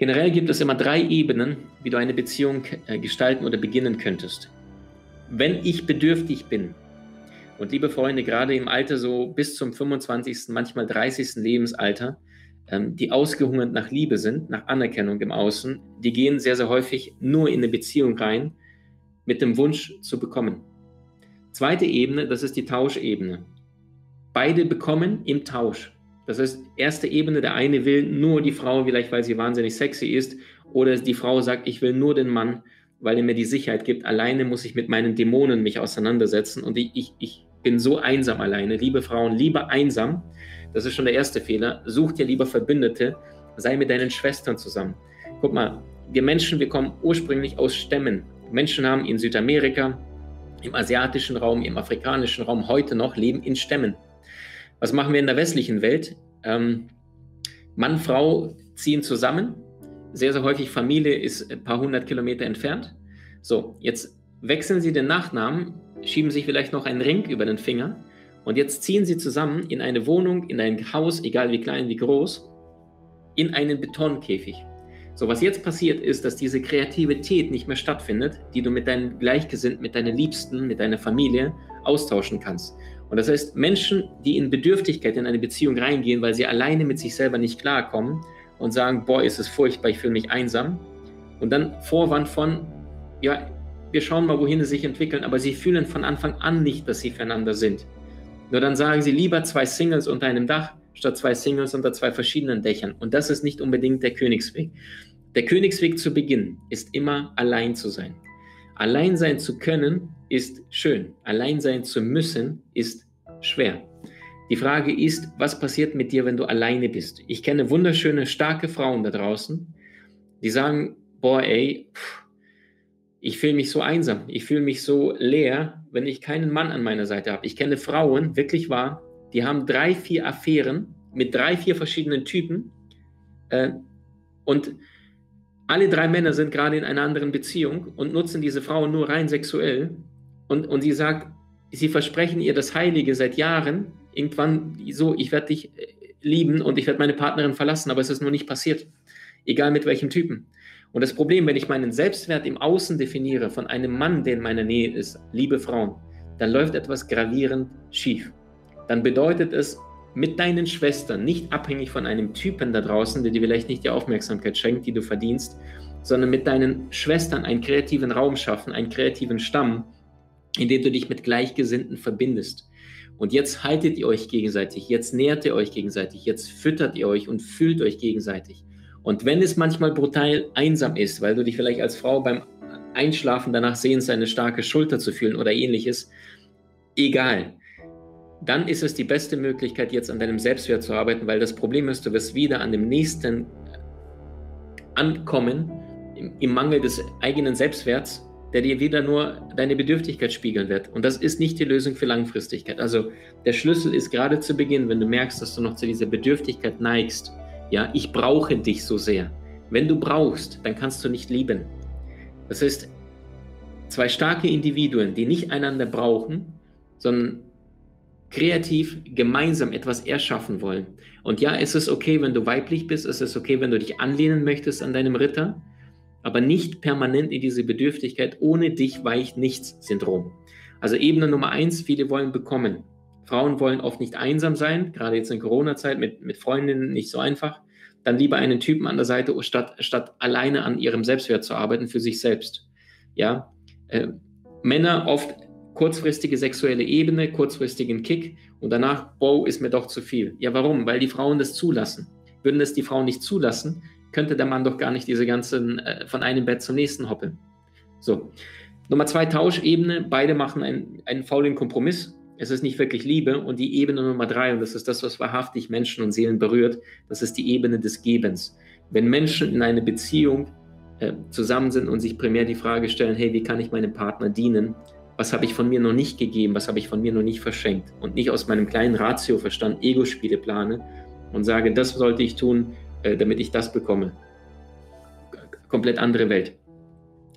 Generell gibt es immer drei Ebenen, wie du eine Beziehung äh, gestalten oder beginnen könntest. Wenn ich bedürftig bin, und liebe Freunde, gerade im Alter so bis zum 25., manchmal 30. Lebensalter, ähm, die ausgehungert nach Liebe sind, nach Anerkennung im Außen, die gehen sehr, sehr häufig nur in eine Beziehung rein mit dem Wunsch zu bekommen. Zweite Ebene, das ist die Tauschebene. Beide bekommen im Tausch. Das heißt, erste Ebene, der eine will nur die Frau, vielleicht weil sie wahnsinnig sexy ist, oder die Frau sagt, ich will nur den Mann, weil er mir die Sicherheit gibt. Alleine muss ich mit meinen Dämonen mich auseinandersetzen und ich, ich, ich bin so einsam alleine. Liebe Frauen, lieber einsam. Das ist schon der erste Fehler. Such dir lieber Verbündete. Sei mit deinen Schwestern zusammen. Guck mal, wir Menschen, wir kommen ursprünglich aus Stämmen. Menschen haben in Südamerika, im asiatischen Raum, im afrikanischen Raum heute noch leben in Stämmen. Was machen wir in der westlichen Welt? Ähm, Mann, Frau ziehen zusammen. Sehr, sehr häufig Familie ist ein paar hundert Kilometer entfernt. So, jetzt wechseln sie den Nachnamen schieben sich vielleicht noch einen Ring über den Finger und jetzt ziehen sie zusammen in eine Wohnung, in ein Haus, egal wie klein, wie groß, in einen Betonkäfig. So, was jetzt passiert ist, dass diese Kreativität nicht mehr stattfindet, die du mit deinen Gleichgesinnten, mit deinen Liebsten, mit deiner Familie austauschen kannst. Und das heißt, Menschen, die in Bedürftigkeit in eine Beziehung reingehen, weil sie alleine mit sich selber nicht klarkommen und sagen, boah, ist es furchtbar, ich fühle mich einsam. Und dann Vorwand von, ja, wir schauen mal, wohin sie sich entwickeln, aber sie fühlen von Anfang an nicht, dass sie füreinander sind. Nur dann sagen sie lieber zwei Singles unter einem Dach, statt zwei Singles unter zwei verschiedenen Dächern. Und das ist nicht unbedingt der Königsweg. Der Königsweg zu Beginn ist immer allein zu sein. Allein sein zu können ist schön. Allein sein zu müssen ist schwer. Die Frage ist, was passiert mit dir, wenn du alleine bist? Ich kenne wunderschöne, starke Frauen da draußen, die sagen, boah, ey, pff, ich fühle mich so einsam, ich fühle mich so leer, wenn ich keinen Mann an meiner Seite habe. Ich kenne Frauen, wirklich wahr, die haben drei, vier Affären mit drei, vier verschiedenen Typen äh, und alle drei Männer sind gerade in einer anderen Beziehung und nutzen diese Frauen nur rein sexuell und, und sie sagt, sie versprechen ihr das Heilige seit Jahren, irgendwann so, ich werde dich äh, lieben und ich werde meine Partnerin verlassen, aber es ist nur nicht passiert, egal mit welchem Typen. Und das Problem, wenn ich meinen Selbstwert im Außen definiere von einem Mann, der in meiner Nähe ist, liebe Frauen, dann läuft etwas gravierend schief. Dann bedeutet es, mit deinen Schwestern, nicht abhängig von einem Typen da draußen, der dir vielleicht nicht die Aufmerksamkeit schenkt, die du verdienst, sondern mit deinen Schwestern einen kreativen Raum schaffen, einen kreativen Stamm, in dem du dich mit Gleichgesinnten verbindest. Und jetzt haltet ihr euch gegenseitig, jetzt nährt ihr euch gegenseitig, jetzt füttert ihr euch und fühlt euch gegenseitig. Und wenn es manchmal brutal einsam ist, weil du dich vielleicht als Frau beim Einschlafen danach sehnst, eine starke Schulter zu fühlen oder ähnliches, egal. Dann ist es die beste Möglichkeit, jetzt an deinem Selbstwert zu arbeiten, weil das Problem ist, du wirst wieder an dem nächsten ankommen, im, im Mangel des eigenen Selbstwerts, der dir wieder nur deine Bedürftigkeit spiegeln wird. Und das ist nicht die Lösung für Langfristigkeit. Also der Schlüssel ist gerade zu Beginn, wenn du merkst, dass du noch zu dieser Bedürftigkeit neigst, ja, ich brauche dich so sehr. Wenn du brauchst, dann kannst du nicht lieben. Das heißt, zwei starke Individuen, die nicht einander brauchen, sondern kreativ gemeinsam etwas erschaffen wollen. Und ja, es ist okay, wenn du weiblich bist, es ist okay, wenn du dich anlehnen möchtest an deinem Ritter, aber nicht permanent in diese Bedürftigkeit, ohne dich weicht nichts Syndrom. Also Ebene Nummer eins, viele wollen bekommen. Frauen wollen oft nicht einsam sein, gerade jetzt in Corona-Zeit mit, mit Freundinnen nicht so einfach. Dann lieber einen Typen an der Seite, statt, statt alleine an ihrem Selbstwert zu arbeiten für sich selbst. Ja, äh, Männer oft kurzfristige sexuelle Ebene, kurzfristigen Kick und danach, oh, ist mir doch zu viel. Ja, warum? Weil die Frauen das zulassen. Würden das die Frauen nicht zulassen, könnte der Mann doch gar nicht diese ganzen äh, von einem Bett zum nächsten hoppeln. So. Nummer zwei, Tauschebene. Beide machen einen, einen faulen Kompromiss es ist nicht wirklich Liebe. Und die Ebene Nummer drei, und das ist das, was wahrhaftig Menschen und Seelen berührt, das ist die Ebene des Gebens. Wenn Menschen in eine Beziehung äh, zusammen sind und sich primär die Frage stellen, hey, wie kann ich meinem Partner dienen? Was habe ich von mir noch nicht gegeben? Was habe ich von mir noch nicht verschenkt? Und nicht aus meinem kleinen Ratioverstand Ego-Spiele plane und sage, das sollte ich tun, äh, damit ich das bekomme. Komplett andere Welt.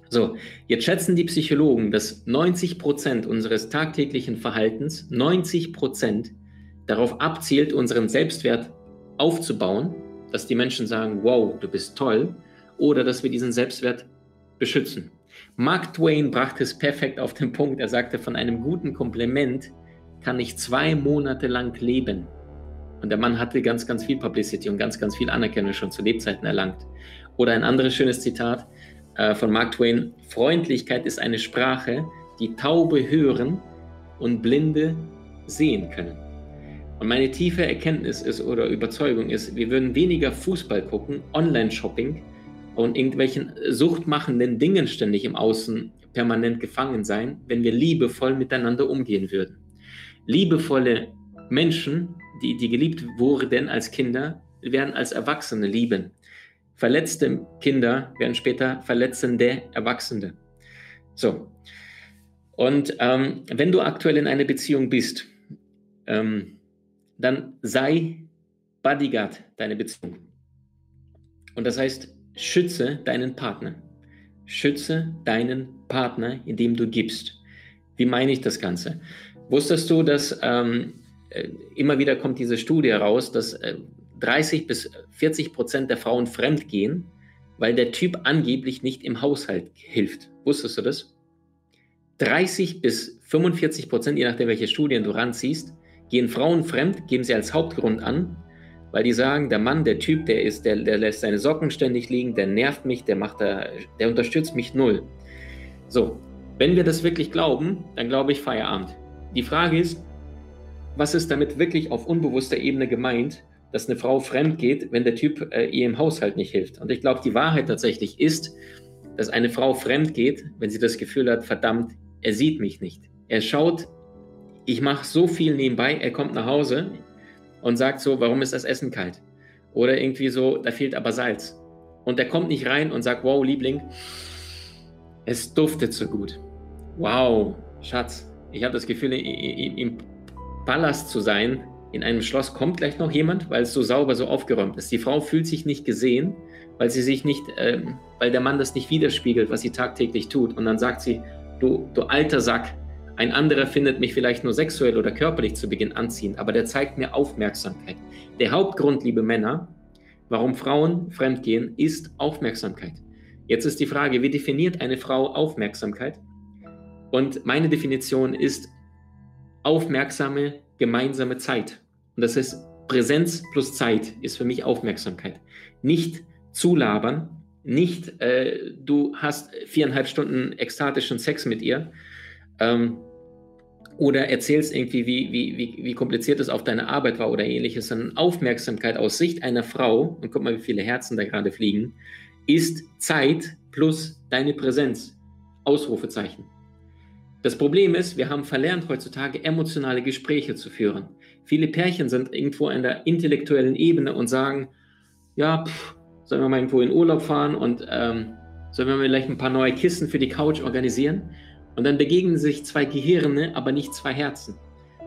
So, jetzt schätzen die Psychologen, dass 90 Prozent unseres tagtäglichen Verhaltens, 90 Prozent darauf abzielt, unseren Selbstwert aufzubauen, dass die Menschen sagen, wow, du bist toll, oder dass wir diesen Selbstwert beschützen. Mark Twain brachte es perfekt auf den Punkt. Er sagte, von einem guten Kompliment kann ich zwei Monate lang leben. Und der Mann hatte ganz, ganz viel Publicity und ganz, ganz viel Anerkennung schon zu Lebzeiten erlangt. Oder ein anderes schönes Zitat äh, von Mark Twain. Freundlichkeit ist eine Sprache, die Taube hören und Blinde sehen können. Und meine tiefe Erkenntnis ist oder Überzeugung ist, wir würden weniger Fußball gucken, Online-Shopping und irgendwelchen suchtmachenden Dingen ständig im Außen permanent gefangen sein, wenn wir liebevoll miteinander umgehen würden. Liebevolle Menschen die, die geliebt wurden als Kinder, werden als Erwachsene lieben. Verletzte Kinder werden später verletzende Erwachsene. So. Und ähm, wenn du aktuell in einer Beziehung bist, ähm, dann sei Bodyguard deiner Beziehung. Und das heißt, schütze deinen Partner. Schütze deinen Partner, indem du gibst. Wie meine ich das Ganze? Wusstest du, dass ähm, äh, immer wieder kommt diese Studie raus, dass 30 äh, bis 40 Prozent der Frauen fremdgehen, weil der Typ angeblich nicht im Haushalt hilft. Wusstest du das? 30 bis 45 Prozent, je nachdem, welche Studien du ranziehst, gehen Frauen fremd, geben sie als Hauptgrund an, weil die sagen, der Mann, der Typ, der ist, der, der lässt seine Socken ständig liegen, der nervt mich, der macht da, der unterstützt mich null. So, wenn wir das wirklich glauben, dann glaube ich Feierabend. Die Frage ist, was ist damit wirklich auf unbewusster Ebene gemeint, dass eine Frau fremd geht, wenn der Typ äh, ihr im Haushalt nicht hilft. Und ich glaube, die Wahrheit tatsächlich ist, dass eine Frau fremd geht, wenn sie das Gefühl hat, verdammt, er sieht mich nicht. Er schaut, ich mache so viel nebenbei, er kommt nach Hause und sagt so, warum ist das Essen kalt? Oder irgendwie so, da fehlt aber Salz. Und er kommt nicht rein und sagt, wow, Liebling, es duftet so gut. Wow, Schatz, ich habe das Gefühl, im Palast zu sein. In einem Schloss kommt gleich noch jemand, weil es so sauber, so aufgeräumt ist. Die Frau fühlt sich nicht gesehen, weil sie sich nicht, äh, weil der Mann das nicht widerspiegelt, was sie tagtäglich tut. Und dann sagt sie, du, du alter Sack, ein anderer findet mich vielleicht nur sexuell oder körperlich zu Beginn anziehend, aber der zeigt mir Aufmerksamkeit. Der Hauptgrund, liebe Männer, warum Frauen fremdgehen, ist Aufmerksamkeit. Jetzt ist die Frage, wie definiert eine Frau Aufmerksamkeit? Und meine Definition ist aufmerksame gemeinsame Zeit. Und das heißt, Präsenz plus Zeit ist für mich Aufmerksamkeit. Nicht zulabern, nicht äh, du hast viereinhalb Stunden ekstatischen Sex mit ihr ähm, oder erzählst irgendwie, wie, wie, wie, wie kompliziert es auf deine Arbeit war oder ähnliches, sondern Aufmerksamkeit aus Sicht einer Frau, und guck mal, wie viele Herzen da gerade fliegen, ist Zeit plus deine Präsenz. Ausrufezeichen. Das Problem ist, wir haben verlernt heutzutage emotionale Gespräche zu führen. Viele Pärchen sind irgendwo an der intellektuellen Ebene und sagen, ja, pff, sollen wir mal irgendwo in Urlaub fahren und ähm, sollen wir vielleicht ein paar neue Kissen für die Couch organisieren? Und dann begegnen sich zwei Gehirne, aber nicht zwei Herzen.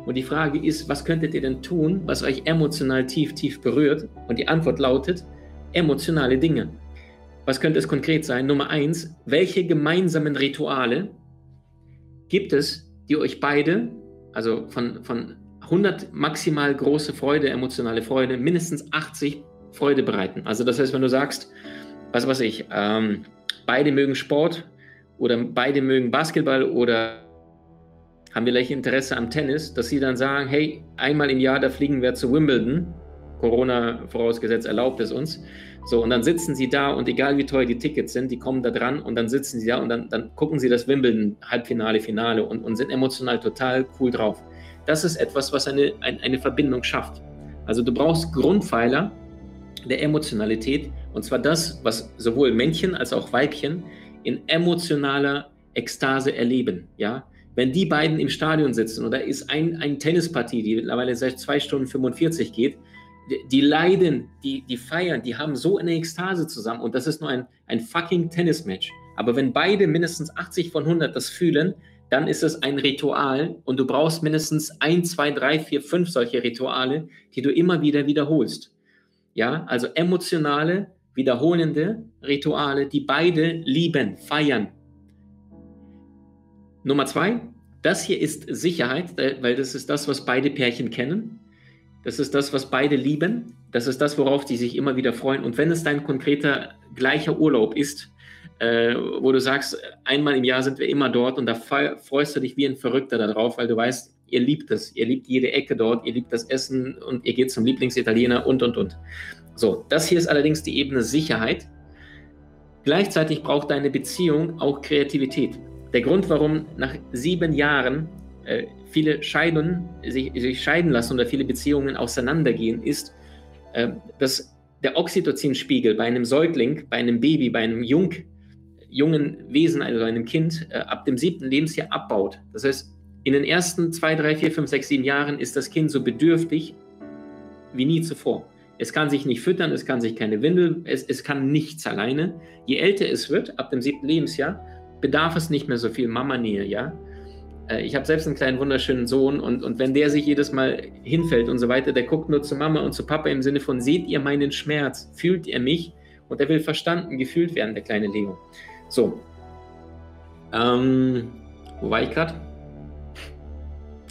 Und die Frage ist, was könntet ihr denn tun, was euch emotional tief, tief berührt? Und die Antwort lautet, emotionale Dinge. Was könnte es konkret sein? Nummer eins, welche gemeinsamen Rituale gibt es, die euch beide, also von, von 100 maximal große Freude, emotionale Freude, mindestens 80 Freude bereiten. Also das heißt, wenn du sagst, was weiß ich, ähm, beide mögen Sport oder beide mögen Basketball oder haben vielleicht Interesse am Tennis, dass sie dann sagen, hey, einmal im Jahr, da fliegen wir zu Wimbledon, Corona vorausgesetzt erlaubt es uns, so, und dann sitzen sie da und egal wie teuer die Tickets sind, die kommen da dran und dann sitzen sie da und dann, dann gucken sie das Wimbledon-Halbfinale, Finale und, und sind emotional total cool drauf. Das ist etwas, was eine, ein, eine Verbindung schafft. Also du brauchst Grundpfeiler der Emotionalität und zwar das, was sowohl Männchen als auch Weibchen in emotionaler Ekstase erleben. Ja? Wenn die beiden im Stadion sitzen oder ist ein, ein Tennispartie, die mittlerweile seit zwei Stunden 45 geht, die leiden, die, die feiern, die haben so eine Ekstase zusammen und das ist nur ein, ein fucking Tennismatch. Aber wenn beide mindestens 80 von 100 das fühlen, dann ist es ein Ritual und du brauchst mindestens ein, zwei, drei, vier, fünf solche Rituale, die du immer wieder wiederholst. Ja, also emotionale, wiederholende Rituale, die beide lieben, feiern. Nummer zwei, das hier ist Sicherheit, weil das ist das, was beide Pärchen kennen. Das ist das, was beide lieben. Das ist das, worauf die sich immer wieder freuen. Und wenn es dein konkreter gleicher Urlaub ist, äh, wo du sagst, einmal im Jahr sind wir immer dort und da freust du dich wie ein Verrückter darauf, weil du weißt, ihr liebt es, ihr liebt jede Ecke dort, ihr liebt das Essen und ihr geht zum Lieblingsitaliener und, und, und. So, das hier ist allerdings die Ebene Sicherheit. Gleichzeitig braucht deine Beziehung auch Kreativität. Der Grund, warum nach sieben Jahren äh, viele scheiden, sich, sich, scheiden lassen oder viele Beziehungen auseinandergehen, ist, äh, dass der Oxytocinspiegel bei einem Säugling, bei einem Baby, bei einem Jung, jungen Wesen, also einem Kind, äh, ab dem siebten Lebensjahr abbaut. Das heißt, in den ersten zwei, drei, vier, fünf, sechs, sieben Jahren ist das Kind so bedürftig wie nie zuvor. Es kann sich nicht füttern, es kann sich keine Windel, es, es kann nichts alleine. Je älter es wird, ab dem siebten Lebensjahr, bedarf es nicht mehr so viel Mama-Nähe, ja. Äh, ich habe selbst einen kleinen wunderschönen Sohn und, und wenn der sich jedes Mal hinfällt und so weiter, der guckt nur zu Mama und zu Papa im Sinne von, seht ihr meinen Schmerz, fühlt ihr mich? Und er will verstanden, gefühlt werden, der kleine Leo. So. Ähm, wo war ich gerade?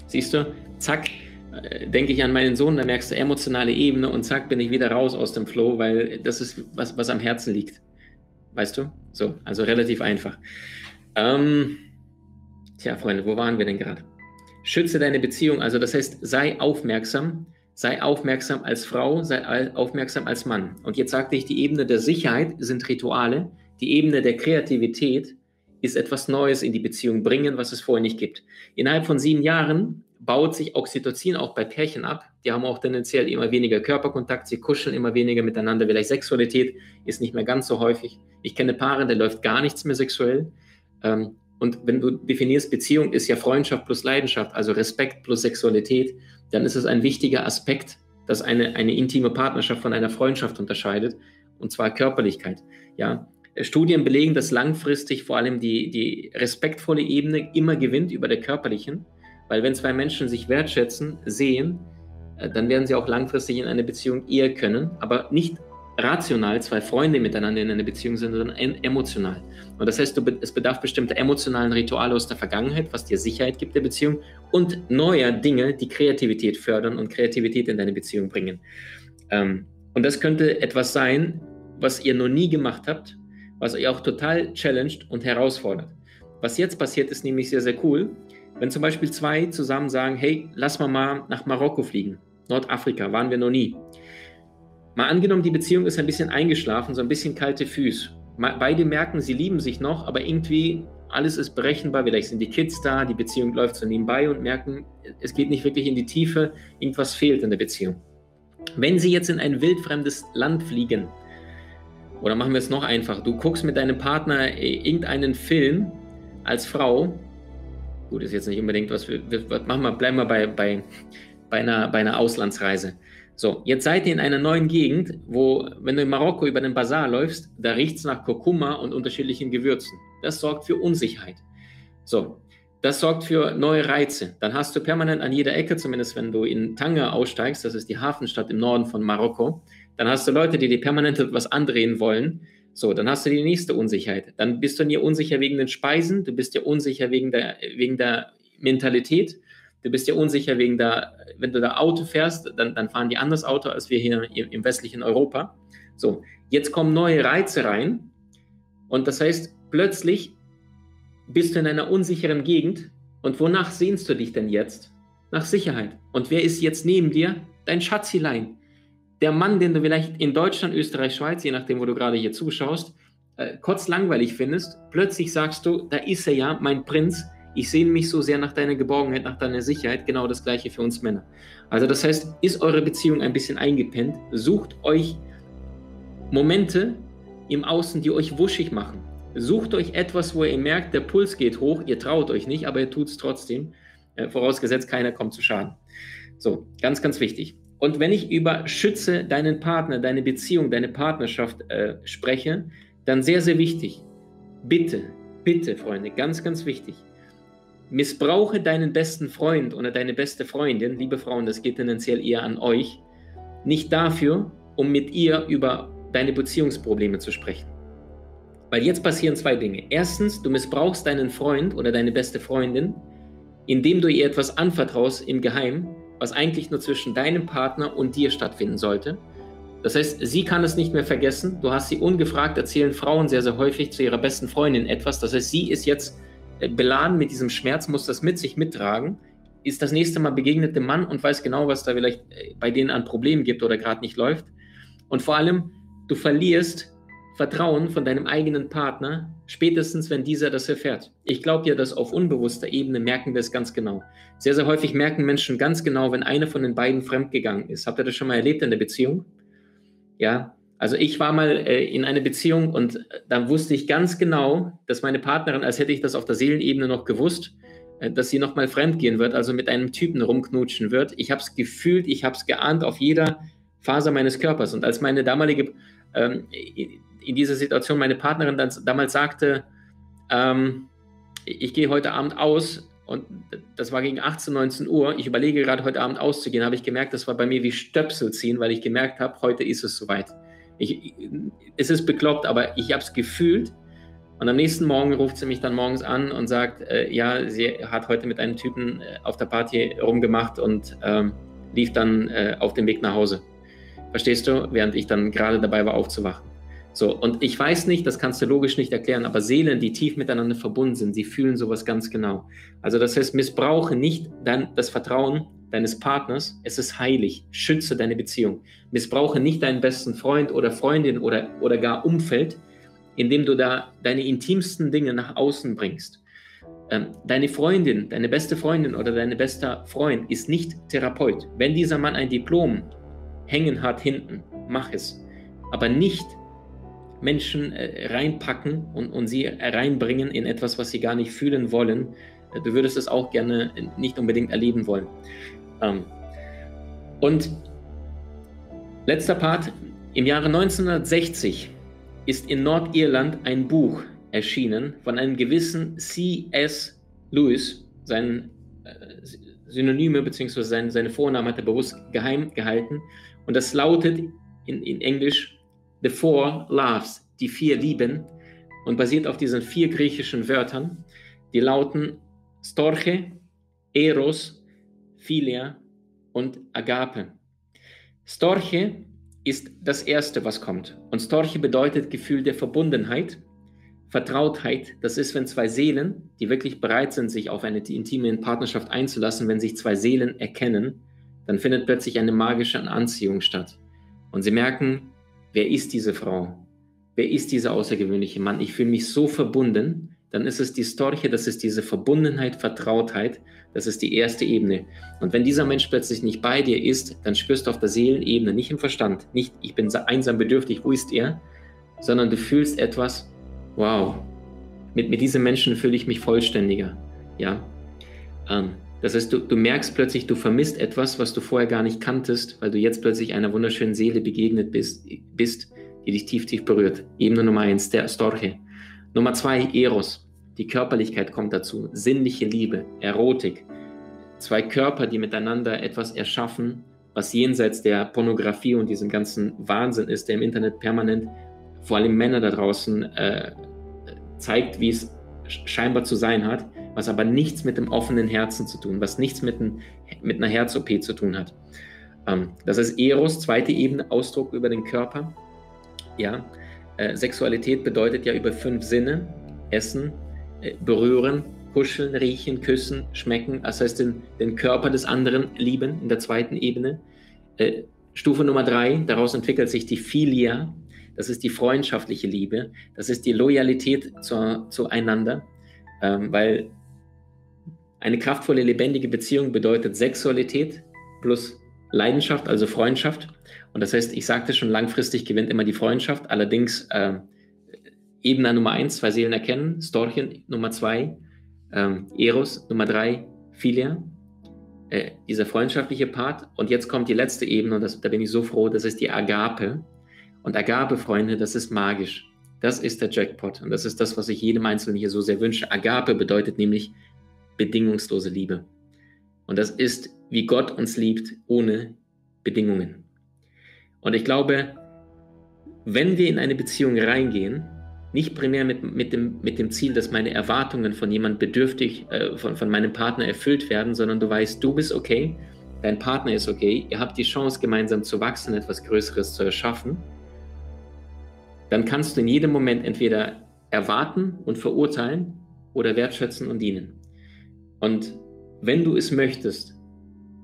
Siehst du? Zack, äh, denke ich an meinen Sohn, da merkst du emotionale Ebene und zack, bin ich wieder raus aus dem Flow, weil das ist, was, was am Herzen liegt. Weißt du? So, also relativ einfach. Ähm, Tja, Freunde, wo waren wir denn gerade? Schütze deine Beziehung, also das heißt, sei aufmerksam, sei aufmerksam als Frau, sei aufmerksam als Mann. Und jetzt sagte ich, die Ebene der Sicherheit sind Rituale, die Ebene der Kreativität ist etwas Neues in die Beziehung bringen, was es vorher nicht gibt. Innerhalb von sieben Jahren baut sich Oxytocin auch bei Pärchen ab. Die haben auch tendenziell immer weniger Körperkontakt, sie kuscheln immer weniger miteinander. Vielleicht Sexualität ist nicht mehr ganz so häufig. Ich kenne Paare, da läuft gar nichts mehr sexuell. Ähm, und wenn du definierst, Beziehung ist ja Freundschaft plus Leidenschaft, also Respekt plus Sexualität, dann ist es ein wichtiger Aspekt, dass eine, eine intime Partnerschaft von einer Freundschaft unterscheidet, und zwar Körperlichkeit. Ja, Studien belegen, dass langfristig vor allem die, die respektvolle Ebene immer gewinnt über der körperlichen, weil wenn zwei Menschen sich wertschätzen, sehen, äh, dann werden sie auch langfristig in eine Beziehung eher können, aber nicht rational zwei Freunde miteinander in einer Beziehung sind, sondern emotional. Und das heißt, es bedarf bestimmter emotionalen Rituale aus der Vergangenheit, was dir Sicherheit gibt der Beziehung und neuer Dinge, die Kreativität fördern und Kreativität in deine Beziehung bringen. Ähm, und das könnte etwas sein, was ihr noch nie gemacht habt, was euch auch total challenged und herausfordert. Was jetzt passiert, ist nämlich sehr, sehr cool. Wenn zum Beispiel zwei zusammen sagen, hey, lass mal mal nach Marokko fliegen. Nordafrika waren wir noch nie. Mal angenommen, die Beziehung ist ein bisschen eingeschlafen, so ein bisschen kalte Füße. Beide merken, sie lieben sich noch, aber irgendwie alles ist berechenbar. Vielleicht sind die Kids da, die Beziehung läuft so nebenbei und merken, es geht nicht wirklich in die Tiefe, irgendwas fehlt in der Beziehung. Wenn sie jetzt in ein wildfremdes Land fliegen, oder machen wir es noch einfach, du guckst mit deinem Partner irgendeinen Film als Frau, gut, ist jetzt nicht unbedingt was, wir, machen wir, bleiben wir bei, bei, bei, einer, bei einer Auslandsreise. So, jetzt seid ihr in einer neuen Gegend, wo, wenn du in Marokko über den Bazar läufst, da riecht es nach Kurkuma und unterschiedlichen Gewürzen. Das sorgt für Unsicherheit. So, das sorgt für neue Reize. Dann hast du permanent an jeder Ecke, zumindest wenn du in Tanger aussteigst, das ist die Hafenstadt im Norden von Marokko, dann hast du Leute, die dir permanent etwas andrehen wollen. So, dann hast du die nächste Unsicherheit. Dann bist du dir unsicher wegen den Speisen, du bist dir unsicher wegen der, wegen der Mentalität du bist ja unsicher wegen der, wenn du da Auto fährst, dann, dann fahren die anders Auto als wir hier im westlichen Europa. So, jetzt kommen neue Reize rein und das heißt, plötzlich bist du in einer unsicheren Gegend und wonach sehnst du dich denn jetzt? Nach Sicherheit. Und wer ist jetzt neben dir? Dein Schatzilein. Der Mann, den du vielleicht in Deutschland, Österreich, Schweiz, je nachdem, wo du gerade hier zuschaust, äh, kurz langweilig findest, plötzlich sagst du, da ist er ja, mein Prinz, ich sehne mich so sehr nach deiner Geborgenheit, nach deiner Sicherheit. Genau das gleiche für uns Männer. Also das heißt, ist eure Beziehung ein bisschen eingepennt, sucht euch Momente im Außen, die euch wuschig machen. Sucht euch etwas, wo ihr merkt, der Puls geht hoch, ihr traut euch nicht, aber ihr tut es trotzdem. Äh, vorausgesetzt, keiner kommt zu Schaden. So, ganz, ganz wichtig. Und wenn ich über schütze deinen Partner, deine Beziehung, deine Partnerschaft äh, spreche, dann sehr, sehr wichtig. Bitte, bitte, Freunde, ganz, ganz wichtig. Missbrauche deinen besten Freund oder deine beste Freundin, liebe Frauen, das geht tendenziell eher an euch, nicht dafür, um mit ihr über deine Beziehungsprobleme zu sprechen. Weil jetzt passieren zwei Dinge. Erstens, du missbrauchst deinen Freund oder deine beste Freundin, indem du ihr etwas anvertraust im Geheim, was eigentlich nur zwischen deinem Partner und dir stattfinden sollte. Das heißt, sie kann es nicht mehr vergessen. Du hast sie ungefragt, erzählen Frauen sehr, sehr häufig zu ihrer besten Freundin etwas. Das heißt, sie ist jetzt beladen mit diesem Schmerz, muss das mit sich mittragen, ist das nächste Mal begegnet dem Mann und weiß genau, was da vielleicht äh, bei denen an Problemen gibt oder gerade nicht läuft. Und vor allem, du verlierst Vertrauen von deinem eigenen Partner, spätestens wenn dieser das erfährt. Ich glaube ja, dass auf unbewusster Ebene merken wir es ganz genau. Sehr, sehr häufig merken Menschen ganz genau, wenn einer von den beiden fremdgegangen ist. Habt ihr das schon mal erlebt in der Beziehung? Ja, also ich war mal äh, in einer Beziehung und äh, da wusste ich ganz genau, dass meine Partnerin, als hätte ich das auf der Seelenebene noch gewusst, äh, dass sie nochmal fremdgehen wird, also mit einem Typen rumknutschen wird. Ich habe es gefühlt, ich habe es geahnt auf jeder Faser meines Körpers. Und als meine damalige ähm, in dieser Situation meine Partnerin dann damals sagte, ähm, ich gehe heute Abend aus und das war gegen 18, 19 Uhr. Ich überlege gerade heute Abend auszugehen, habe ich gemerkt, das war bei mir wie Stöpsel ziehen, weil ich gemerkt habe, heute ist es soweit. Ich, es ist bekloppt, aber ich habe es gefühlt. Und am nächsten Morgen ruft sie mich dann morgens an und sagt, äh, ja, sie hat heute mit einem Typen äh, auf der Party rumgemacht und ähm, lief dann äh, auf dem Weg nach Hause. Verstehst du? Während ich dann gerade dabei war aufzuwachen. So, und ich weiß nicht, das kannst du logisch nicht erklären, aber Seelen, die tief miteinander verbunden sind, sie fühlen sowas ganz genau. Also das heißt, missbrauche nicht dein, das Vertrauen deines Partners, es ist heilig, schütze deine Beziehung. Missbrauche nicht deinen besten Freund oder Freundin oder, oder gar Umfeld, indem du da deine intimsten Dinge nach außen bringst. Ähm, deine Freundin, deine beste Freundin oder dein bester Freund ist nicht Therapeut. Wenn dieser Mann ein Diplom hängen hat hinten, mach es. Aber nicht Menschen äh, reinpacken und, und sie reinbringen in etwas, was sie gar nicht fühlen wollen. Äh, du würdest es auch gerne nicht unbedingt erleben wollen. Ähm, und letzter Part. Im Jahre 1960 ist in Nordirland ein Buch erschienen von einem gewissen C.S. Lewis. Sein äh, Synonyme bzw. Sein, seine Vornamen hat er bewusst geheim gehalten. Und das lautet in, in Englisch The Four Loves, die vier Lieben, und basiert auf diesen vier griechischen Wörtern, die lauten Storche, Eros, Philia und Agape. Storche ist das Erste, was kommt. Und Storche bedeutet Gefühl der Verbundenheit, Vertrautheit. Das ist, wenn zwei Seelen, die wirklich bereit sind, sich auf eine intime Partnerschaft einzulassen, wenn sich zwei Seelen erkennen, dann findet plötzlich eine magische Anziehung statt. Und sie merken, wer ist diese Frau? Wer ist dieser außergewöhnliche Mann? Ich fühle mich so verbunden. Dann ist es die Storche, das ist diese Verbundenheit, Vertrautheit, das ist die erste Ebene. Und wenn dieser Mensch plötzlich nicht bei dir ist, dann spürst du auf der Seelenebene, nicht im Verstand, nicht ich bin einsam bedürftig, wo ist er, sondern du fühlst etwas, wow, mit, mit diesem Menschen fühle ich mich vollständiger. Ja. Ähm, das heißt, du, du merkst plötzlich, du vermisst etwas, was du vorher gar nicht kanntest, weil du jetzt plötzlich einer wunderschönen Seele begegnet bist, bist die dich tief, tief berührt. Ebene Nummer eins, der Storche. Nummer zwei, Eros. Die Körperlichkeit kommt dazu. Sinnliche Liebe, Erotik. Zwei Körper, die miteinander etwas erschaffen, was jenseits der Pornografie und diesem ganzen Wahnsinn ist, der im Internet permanent, vor allem Männer da draußen, äh, zeigt, wie es scheinbar zu sein hat, was aber nichts mit dem offenen Herzen zu tun, was nichts mit, ein, mit einer Herz-OP zu tun hat. Ähm, das ist Eros, zweite Ebene, Ausdruck über den Körper. Ja, äh, Sexualität bedeutet ja über fünf Sinne: Essen, Berühren, Kuscheln, Riechen, Küssen, Schmecken. Das heißt, den, den Körper des anderen lieben in der zweiten Ebene. Äh, Stufe Nummer drei, daraus entwickelt sich die Philia, das ist die freundschaftliche Liebe, das ist die Loyalität zur, zueinander, ähm, weil eine kraftvolle, lebendige Beziehung bedeutet Sexualität plus Leidenschaft, also Freundschaft. Und das heißt, ich sagte schon, langfristig gewinnt immer die Freundschaft. Allerdings äh, Ebene Nummer eins, zwei Seelen erkennen, Storchen Nummer zwei, ähm, Eros Nummer drei, Philia. äh, dieser freundschaftliche Part. Und jetzt kommt die letzte Ebene, und das, da bin ich so froh, das ist die Agape. Und Agape, Freunde, das ist magisch. Das ist der Jackpot. Und das ist das, was ich jedem Einzelnen hier so sehr wünsche. Agape bedeutet nämlich bedingungslose Liebe. Und das ist, wie Gott uns liebt, ohne Bedingungen. Und ich glaube, wenn wir in eine Beziehung reingehen, nicht primär mit, mit, dem, mit dem Ziel, dass meine Erwartungen von jemand bedürftig, äh, von, von meinem Partner erfüllt werden, sondern du weißt, du bist okay, dein Partner ist okay, ihr habt die Chance, gemeinsam zu wachsen, etwas Größeres zu erschaffen, dann kannst du in jedem Moment entweder erwarten und verurteilen oder wertschätzen und dienen. Und wenn du es möchtest,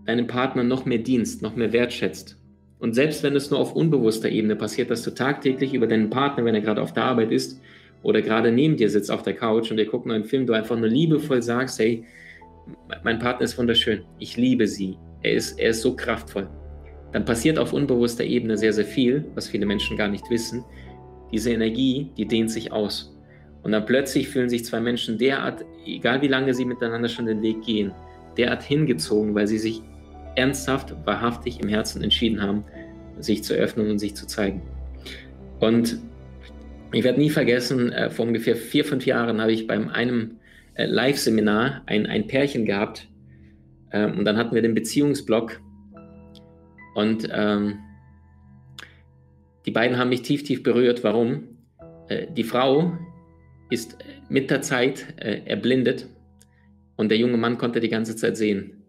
deinem Partner noch mehr dienst, noch mehr wertschätzt und selbst wenn es nur auf unbewusster Ebene passiert, dass du tagtäglich über deinen Partner, wenn er gerade auf der Arbeit ist oder gerade neben dir sitzt auf der Couch und ihr guckt nur einen Film, du einfach nur liebevoll sagst, hey, mein Partner ist wunderschön, ich liebe sie, er ist, er ist so kraftvoll. Dann passiert auf unbewusster Ebene sehr, sehr viel, was viele Menschen gar nicht wissen. Diese Energie, die dehnt sich aus. Und dann plötzlich fühlen sich zwei Menschen derart, egal wie lange sie miteinander schon den Weg gehen, derart hingezogen, weil sie sich ernsthaft, wahrhaftig im Herzen entschieden haben, sich zu öffnen und sich zu zeigen. Und ich werde nie vergessen, äh, vor ungefähr vier, fünf Jahren habe ich beim einem äh, Live-Seminar ein, ein Pärchen gehabt ähm, und dann hatten wir den Beziehungsblock und ähm, die beiden haben mich tief, tief berührt. Warum? Äh, die Frau ist mit der Zeit äh, erblindet und der junge Mann konnte die ganze Zeit sehen.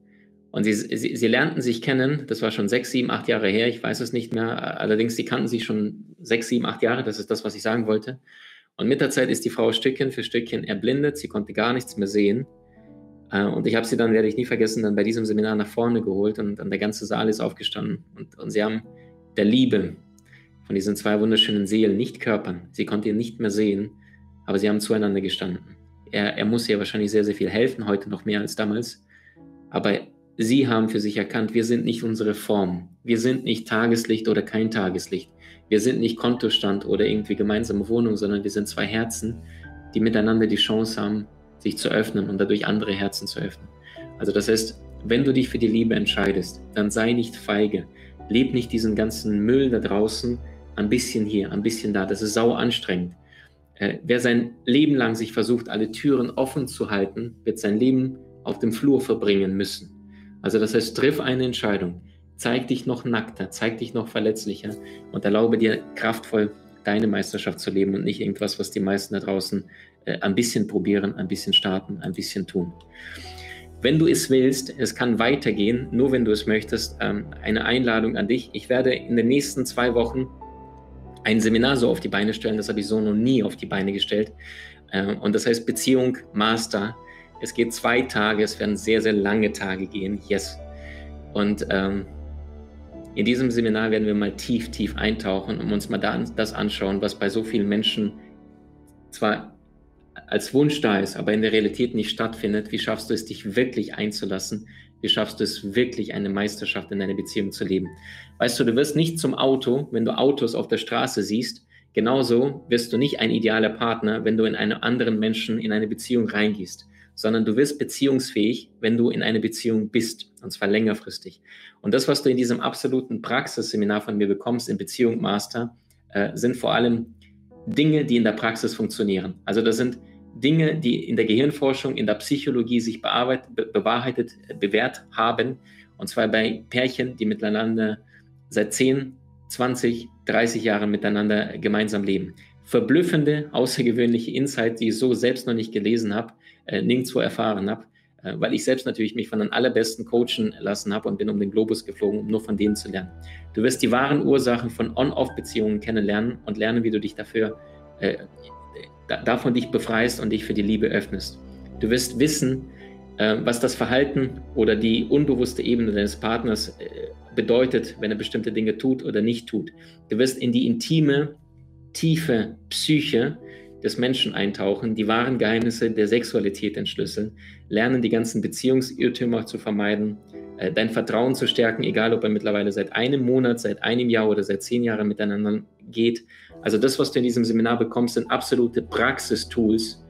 Und sie, sie, sie, lernten sich kennen, das war schon sechs, sieben, acht Jahre her, ich weiß es nicht mehr. Allerdings, sie kannten sich schon sechs, sieben, acht Jahre, das ist das, was ich sagen wollte. Und mit der Zeit ist die Frau Stückchen für Stückchen erblindet, sie konnte gar nichts mehr sehen. Äh, und ich habe sie dann, werde ich nie vergessen, dann bei diesem Seminar nach vorne geholt und dann der ganze Saal ist aufgestanden. Und, und sie haben der Liebe von diesen zwei wunderschönen Seelen, nicht Körpern, sie konnte ihn nicht mehr sehen, aber sie haben zueinander gestanden. Er, er muss ihr wahrscheinlich sehr, sehr viel helfen, heute noch mehr als damals. Aber Sie haben für sich erkannt, wir sind nicht unsere Form. Wir sind nicht Tageslicht oder kein Tageslicht. Wir sind nicht Kontostand oder irgendwie gemeinsame Wohnung, sondern wir sind zwei Herzen, die miteinander die Chance haben, sich zu öffnen und dadurch andere Herzen zu öffnen. Also das heißt, wenn du dich für die Liebe entscheidest, dann sei nicht feige. Leb nicht diesen ganzen Müll da draußen, ein bisschen hier, ein bisschen da. Das ist sau anstrengend. Äh, wer sein Leben lang sich versucht, alle Türen offen zu halten, wird sein Leben auf dem Flur verbringen müssen. Also das heißt, triff eine Entscheidung. Zeig dich noch nackter, zeig dich noch verletzlicher und erlaube dir kraftvoll deine Meisterschaft zu leben und nicht irgendwas, was die meisten da draußen äh, ein bisschen probieren, ein bisschen starten, ein bisschen tun. Wenn du es willst, es kann weitergehen, nur wenn du es möchtest, ähm, eine Einladung an dich. Ich werde in den nächsten zwei Wochen ein Seminar so auf die Beine stellen, das habe ich so noch nie auf die Beine gestellt. Äh, und das heißt Beziehung Master. Es geht zwei Tage, es werden sehr, sehr lange Tage gehen. Yes. Und ähm, in diesem Seminar werden wir mal tief, tief eintauchen und uns mal das anschauen, was bei so vielen Menschen zwar als Wunsch da ist, aber in der Realität nicht stattfindet. Wie schaffst du es, dich wirklich einzulassen? Wie schaffst du es wirklich, eine Meisterschaft in deiner Beziehung zu leben? Weißt du, du wirst nicht zum Auto, wenn du Autos auf der Straße siehst. Genauso wirst du nicht ein idealer Partner, wenn du in einen anderen Menschen in eine Beziehung reingehst sondern du wirst beziehungsfähig, wenn du in einer Beziehung bist, und zwar längerfristig. Und das, was du in diesem absoluten Praxisseminar von mir bekommst, in Beziehung Master, äh, sind vor allem Dinge, die in der Praxis funktionieren. Also das sind Dinge, die in der Gehirnforschung, in der Psychologie sich be bewahrheitet, bewährt haben, und zwar bei Pärchen, die miteinander seit 10, 20, 30 Jahren miteinander gemeinsam leben. Verblüffende, außergewöhnliche Insights, die ich so selbst noch nicht gelesen habe, äh, nirgendwo erfahren habe, äh, weil ich selbst natürlich mich von den allerbesten coachen lassen habe und bin um den Globus geflogen, um nur von denen zu lernen. Du wirst die wahren Ursachen von On-Off-Beziehungen kennenlernen und lernen, wie du dich dafür äh, davon dich befreist und dich für die Liebe öffnest. Du wirst wissen, äh, was das Verhalten oder die unbewusste Ebene deines Partners äh, bedeutet, wenn er bestimmte Dinge tut oder nicht tut. Du wirst in die intime, tiefe Psyche des Menschen eintauchen, die wahren Geheimnisse der Sexualität entschlüsseln, lernen die ganzen Beziehungsirrtümer zu vermeiden, äh, dein Vertrauen zu stärken, egal ob er mittlerweile seit einem Monat, seit einem Jahr oder seit zehn Jahren miteinander geht. Also das, was du in diesem Seminar bekommst, sind absolute Praxistools,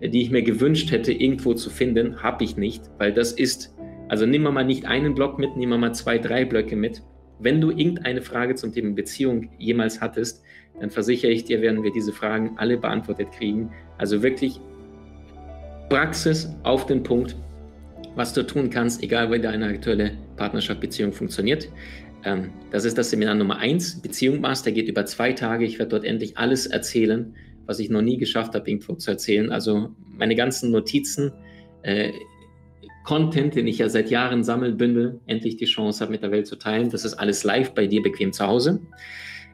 äh, die ich mir gewünscht hätte, irgendwo zu finden, habe ich nicht, weil das ist Also nimm mal nicht einen Block mit, nimm mal zwei, drei Blöcke mit. Wenn du irgendeine Frage zum Thema Beziehung jemals hattest, dann versichere ich dir, werden wir diese Fragen alle beantwortet kriegen. Also wirklich Praxis auf den Punkt, was du tun kannst, egal wie deine aktuelle Partnerschaft, Beziehung funktioniert. Ähm, das ist das Seminar Nummer eins. Beziehung Master geht über zwei Tage. Ich werde dort endlich alles erzählen, was ich noch nie geschafft habe, irgendwo zu erzählen. Also meine ganzen Notizen, äh, Content, den ich ja seit Jahren sammel, bündel, endlich die Chance habe, mit der Welt zu teilen. Das ist alles live bei dir bequem zu Hause.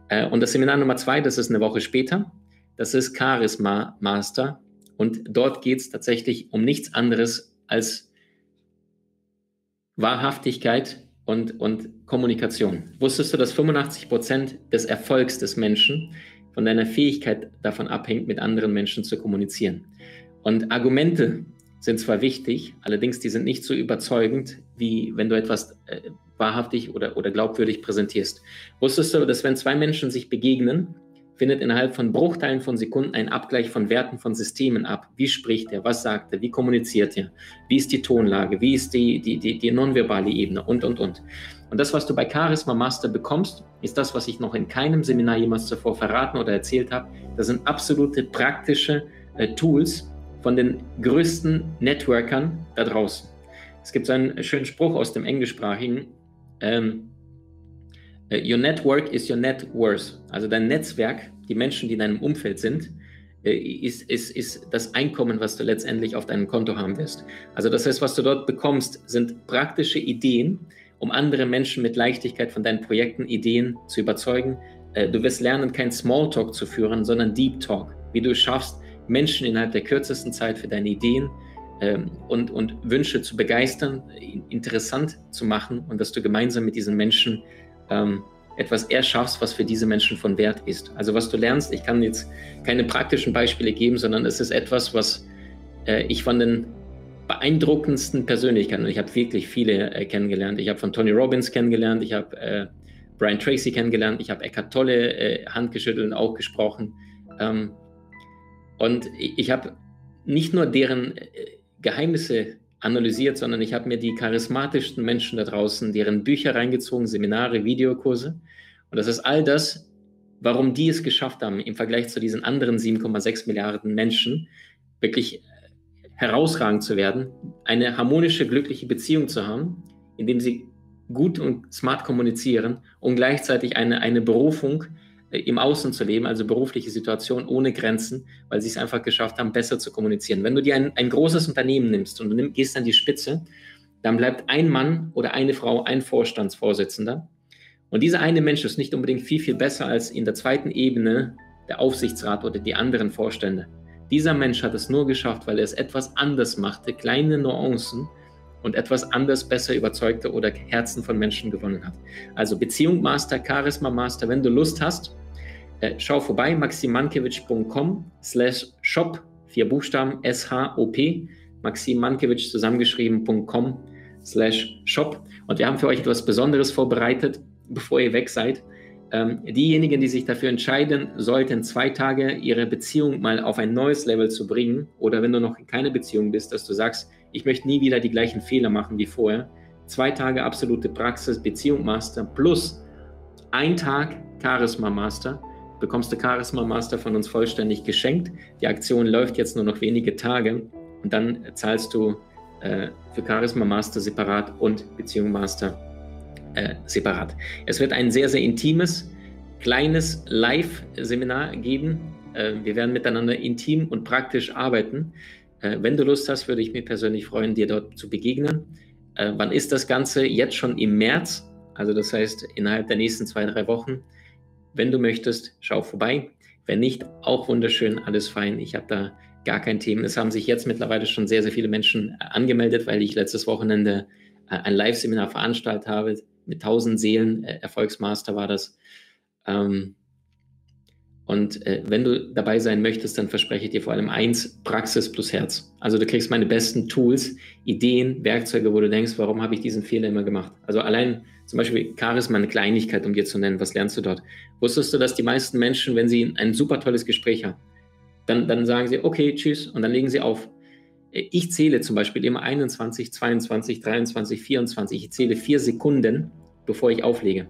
Äh, und das Seminar Nummer zwei, das ist eine Woche später. Das ist Charisma Master. Und dort geht es tatsächlich um nichts anderes als Wahrhaftigkeit und, und Kommunikation. Wusstest du, dass 85 Prozent des Erfolgs des Menschen von deiner Fähigkeit davon abhängt, mit anderen Menschen zu kommunizieren? Und Argumente sind zwar wichtig, allerdings die sind nicht so überzeugend, wie wenn du etwas äh, wahrhaftig oder, oder glaubwürdig präsentierst. Wusstest du, dass wenn zwei Menschen sich begegnen, findet innerhalb von Bruchteilen von Sekunden ein Abgleich von Werten von Systemen ab. Wie spricht er? Was sagt er? Wie kommuniziert er? Wie ist die Tonlage? Wie ist die, die, die, die nonverbale Ebene? Und, und, und. Und das, was du bei Charisma Master bekommst, ist das, was ich noch in keinem Seminar jemals zuvor verraten oder erzählt habe. Das sind absolute praktische äh, Tools von den größten Networkern da draußen. Es gibt so einen schönen Spruch aus dem Englischsprachigen. Ähm, äh, your network is your net worth. Also dein Netzwerk, die Menschen, die in deinem Umfeld sind, äh, ist, ist, ist das Einkommen, was du letztendlich auf deinem Konto haben wirst. Also das heißt, was du dort bekommst, sind praktische Ideen, um andere Menschen mit Leichtigkeit von deinen Projekten, Ideen zu überzeugen. Äh, du wirst lernen, kein Smalltalk zu führen, sondern Deep Talk. Wie du es schaffst, Menschen innerhalb der kürzesten Zeit für deine Ideen ähm, und, und Wünsche zu begeistern, interessant zu machen und dass du gemeinsam mit diesen Menschen ähm, etwas erschaffst, was für diese Menschen von Wert ist. Also was du lernst, ich kann jetzt keine praktischen Beispiele geben, sondern es ist etwas, was äh, ich von den beeindruckendsten Persönlichkeiten, und ich habe wirklich viele äh, kennengelernt. Ich habe von Tony Robbins kennengelernt, ich habe äh, Brian Tracy kennengelernt, ich habe Eckhart Tolle äh, handgeschüttelt und auch gesprochen. Ähm, und ich habe nicht nur deren äh, Geheimnisse analysiert, sondern ich habe mir die charismatischsten Menschen da draußen, deren Bücher reingezogen, Seminare, Videokurse. Und das ist all das, warum die es geschafft haben, im Vergleich zu diesen anderen 7,6 Milliarden Menschen wirklich herausragend zu werden, eine harmonische, glückliche Beziehung zu haben, indem sie gut und smart kommunizieren und gleichzeitig eine, eine Berufung äh, im Außen zu leben, also berufliche Situation ohne Grenzen, weil sie es einfach geschafft haben, besser zu kommunizieren. Wenn du dir ein, ein großes Unternehmen nimmst und du nimm, gehst an die Spitze, dann bleibt ein Mann oder eine Frau ein Vorstandsvorsitzender. Und dieser eine Mensch ist nicht unbedingt viel, viel besser als in der zweiten Ebene der Aufsichtsrat oder die anderen Vorstände. Dieser Mensch hat es nur geschafft, weil er es etwas anders machte, kleine Nuancen und etwas anders besser überzeugte oder Herzen von Menschen gewonnen hat. Also Beziehung Master, Charisma Master, wenn du Lust hast, äh, schau vorbei, maximankiewicz.com slash shop, vier Buchstaben, S-H-O-P, maximankiewicz zusammengeschrieben.com slash shop. Und wir haben für euch etwas Besonderes vorbereitet, bevor ihr weg seid. Ähm, diejenigen, die sich dafür entscheiden sollten, zwei Tage ihre Beziehung mal auf ein neues Level zu bringen, oder wenn du noch in keiner Beziehung bist, dass du sagst, ich möchte nie wieder die gleichen Fehler machen wie vorher, zwei Tage absolute Praxis, Beziehung Master plus ein Tag Charisma Master, bekommst du Charisma Master von uns vollständig geschenkt. Die Aktion läuft jetzt nur noch wenige Tage und dann zahlst du äh, für Charisma Master separat und Beziehung Master äh, separat. Es wird ein sehr, sehr intimes, kleines Live-Seminar geben. Äh, wir werden miteinander intim und praktisch arbeiten. Äh, wenn du Lust hast, würde ich mich persönlich freuen, dir dort zu begegnen. Äh, wann ist das Ganze? Jetzt schon im März. Also das heißt, innerhalb der nächsten zwei, drei Wochen. Wenn du möchtest, schau vorbei. Wenn nicht, auch wunderschön, alles fein. Ich habe da gar kein Thema. Es haben sich jetzt mittlerweile schon sehr, sehr viele Menschen äh, angemeldet, weil ich letztes Wochenende ein Live-Seminar veranstaltet habe mit 1000 Seelen. Erfolgsmaster war das. Ähm, und äh, wenn du dabei sein möchtest, dann verspreche ich dir vor allem eins, Praxis plus Herz. Also du kriegst meine besten Tools, Ideen, Werkzeuge, wo du denkst, warum habe ich diesen Fehler immer gemacht? Also allein zum Beispiel Charisma, eine Kleinigkeit, um dir zu nennen, was lernst du dort? Wusstest du, dass die meisten Menschen, wenn sie ein super tolles Gespräch haben, dann, dann sagen sie, okay, tschüss, und dann legen sie auf. ich zähle zum Beispiel immer 21, 22, 23, 24. Ich zähle vier Sekunden, bevor ich auflege.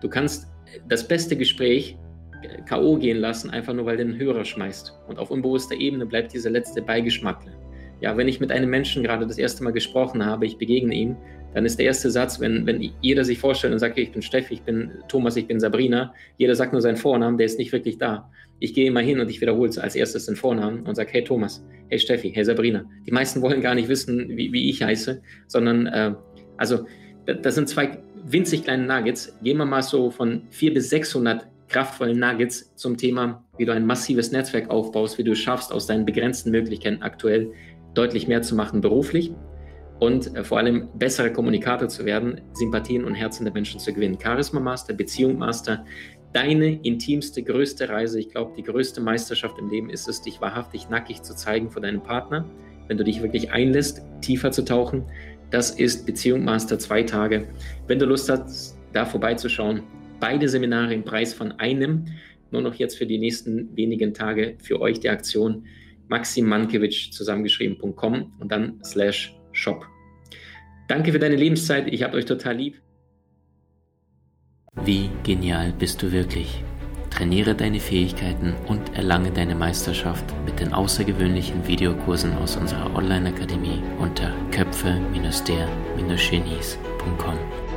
Du kannst das beste Gespräch K.O. gehen lassen, einfach nur weil du den Hörer schmeißt. Und auf unbewusster Ebene bleibt dieser letzte Beigeschmack. Ja, wenn ich mit einem Menschen gerade das erste Mal gesprochen habe, ich begegne ihm, dann ist der erste Satz, wenn, wenn jeder sich vorstellt und sagt, ich bin Steffi, ich bin Thomas, ich bin Sabrina, jeder sagt nur seinen Vornamen, der ist nicht wirklich da. Ich gehe immer hin und ich wiederhole als erstes den Vornamen und sage, hey Thomas, hey Steffi, hey Sabrina. Die meisten wollen gar nicht wissen, wie, wie ich heiße, sondern, äh, also, das sind zwei winzig kleine Nuggets. Gehen wir mal so von 400 bis 600 kraftvollen Nuggets zum Thema, wie du ein massives Netzwerk aufbaust, wie du es schaffst, aus deinen begrenzten Möglichkeiten aktuell deutlich mehr zu machen beruflich und äh, vor allem besserer Kommunikator zu werden, Sympathien und Herzen der Menschen zu gewinnen. Charisma Master, Beziehung Master, deine intimste, größte Reise. Ich glaube, die größte Meisterschaft im Leben ist es, dich wahrhaftig nackig zu zeigen vor deinem Partner, wenn du dich wirklich einlässt, tiefer zu tauchen. Das ist Beziehung Master zwei Tage. Wenn du Lust hast, da vorbeizuschauen, beide Seminare im Preis von einem. Nur noch jetzt für die nächsten wenigen Tage für euch die Aktion maximankiewicz zusammengeschrieben.com und dann slash shop. Danke für deine Lebenszeit. Ich habe euch total lieb. Wie genial bist du wirklich? Trainiere deine Fähigkeiten und erlange deine Meisterschaft mit den außergewöhnlichen Videokursen aus unserer Online-Akademie unter köpfe-der-genies.com.